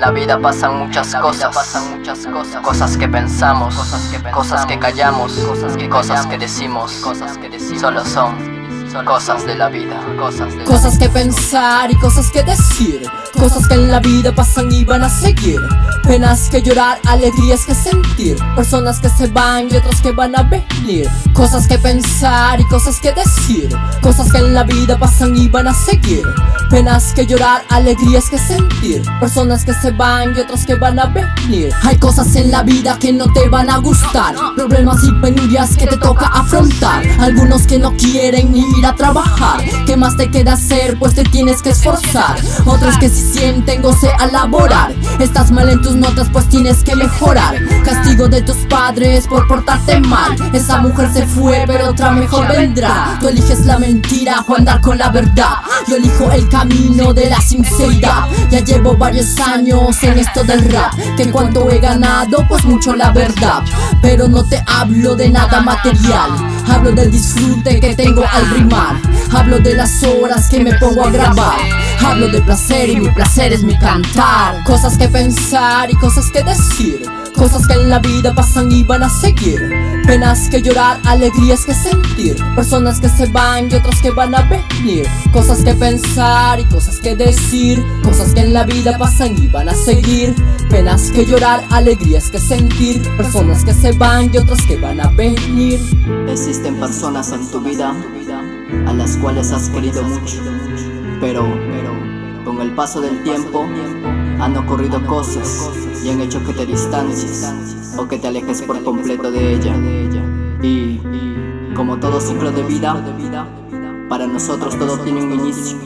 la vida pasan muchas cosas, pasan muchas cosas, cosas que pensamos, cosas que, cosas que callamos, cosas que, cosas que decimos, cosas que decimos, solo son cosas de la vida, cosas de Cosas que pensar y cosas que decir, cosas que en la vida pasan y van a seguir. Penas que llorar, alegrías que sentir, personas que se van y otros que van a venir. Cosas que pensar y cosas que decir, cosas que en la vida pasan y van a seguir. Penas que llorar, alegrías que sentir, personas que se van y otros que van a venir. Hay cosas en la vida que no te van a gustar, problemas y penurias que te toca afrontar. Algunos que no quieren ir a trabajar, ¿qué más te queda hacer? Pues te tienes que esforzar. Otros que si sienten goce a laborar, estás mal en tus notas, pues tienes que mejorar. Castigo de tus padres por portarte mal. Esa mujer se fue, pero otra mejor vendrá. Tú eliges la mentira o andar con la verdad. Yo elijo el camino de la sinceridad. Ya llevo varios años en esto del rap. Que cuanto he ganado, pues mucho la verdad. Pero no te hablo de nada material. Hablo del disfrute que tengo al rimar. Hablo de las horas que me pongo a grabar. Hablo de placer y mi placer es mi cantar. Cosas que pensar y cosas que decir. Cosas que en la vida pasan y van a seguir. Penas que llorar, alegrías que sentir. Personas que se van y otros que van a venir. Cosas que pensar y cosas que decir. Cosas que en la vida pasan y van a seguir. Penas que llorar, alegrías que sentir. Personas que se van y otros que van a venir. Existen personas en tu vida a las cuales has querido mucho, pero, con el paso del tiempo han ocurrido cosas y han hecho que te distancies o que te alejes por completo de ella. Y como todo ciclo de vida, para nosotros todo tiene un inicio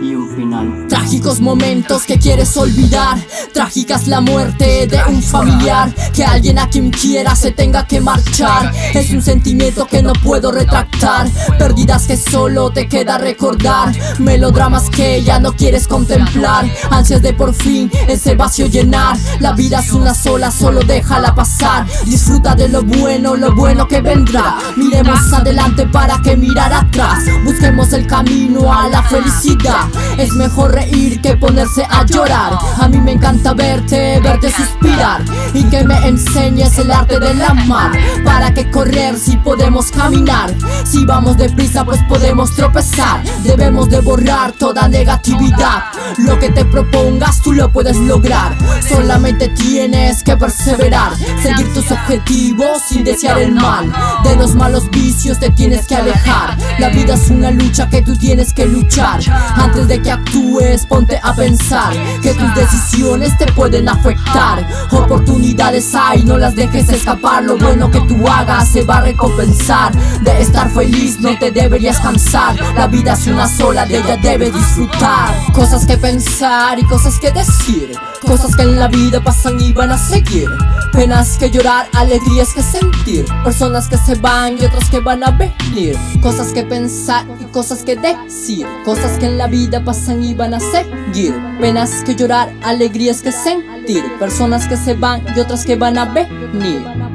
y un final. Trágicos momentos que quieres olvidar. Trágicas la muerte de un familiar. Que alguien a quien quiera se tenga que marchar. Es un sentimiento que no puedo retractar. Pérdidas que solo te queda recordar. Melodramas que ya no quieres contemplar. Ansias de por fin ese vacío llenar. La vida es una sola, solo déjala pasar. Disfruta de lo bueno, lo bueno que vendrá. Miremos adelante para que mirar atrás. Busquemos el camino a la felicidad. Es mejor reír que ponerse a llorar. A mí me encanta verte, verte suspirar. Y que me enseñes el arte del amar. ¿Para que si podemos caminar? Si vamos deprisa, pues podemos tropezar. Debemos de borrar toda negatividad. Lo que te propongas, tú lo puedes lograr. Solamente tienes que perseverar. Seguir tus objetivos sin desear el mal. De los malos vicios te tienes que alejar. La vida es una lucha que tú tienes que luchar. Antes de que actúes, ponte a pensar que tus decisiones te pueden afectar. Oportunidades hay, no las dejes escapar. Lo bueno que tú hagas va a recompensar. De estar feliz no te deberías cansar. La vida es una sola, de ella debes disfrutar. Cosas que pensar y cosas que decir. Cosas que en la vida pasan y van a seguir. Penas que llorar, alegrías que sentir. Personas que se van y otros que van a venir. Cosas que pensar y cosas que decir. Cosas que en la vida pasan y van a seguir. Penas que llorar, alegrías que sentir. Personas que se van y otras que van a venir.